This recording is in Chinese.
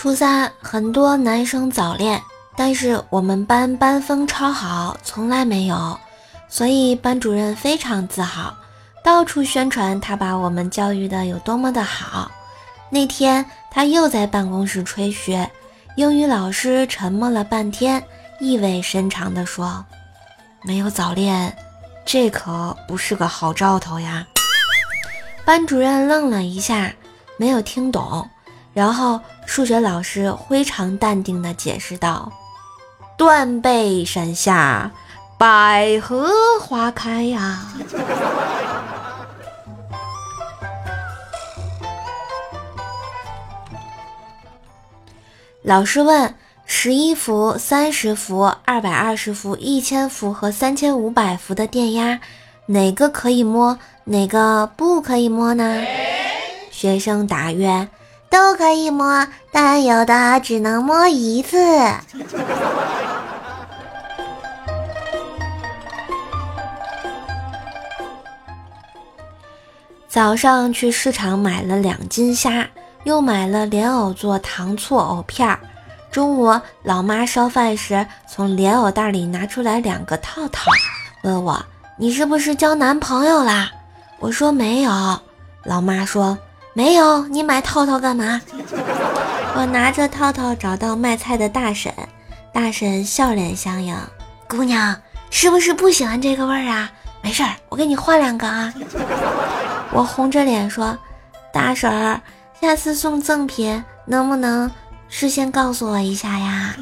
初三，很多男生早恋，但是我们班班风超好，从来没有，所以班主任非常自豪，到处宣传他把我们教育的有多么的好。那天他又在办公室吹嘘，英语老师沉默了半天，意味深长地说：“没有早恋，这可不是个好兆头呀。”班主任愣了一下，没有听懂。然后数学老师非常淡定地解释道：“断背山下，百合花开呀。”老师问：“十一伏、三十伏、二百二十伏、一千伏和三千五百伏的电压，哪个可以摸，哪个不可以摸呢？”学生答曰。都可以摸，但有的只能摸一次。早上去市场买了两斤虾，又买了莲藕做糖醋藕片儿。中午老妈烧饭时，从莲藕袋里拿出来两个套套，问我：“你是不是交男朋友啦？”我说：“没有。”老妈说。没有，你买套套干嘛？我拿着套套找到卖菜的大婶，大婶笑脸相迎。姑娘是不是不喜欢这个味儿啊？没事儿，我给你换两个啊。我红着脸说：“大婶儿，下次送赠品能不能事先告诉我一下呀？”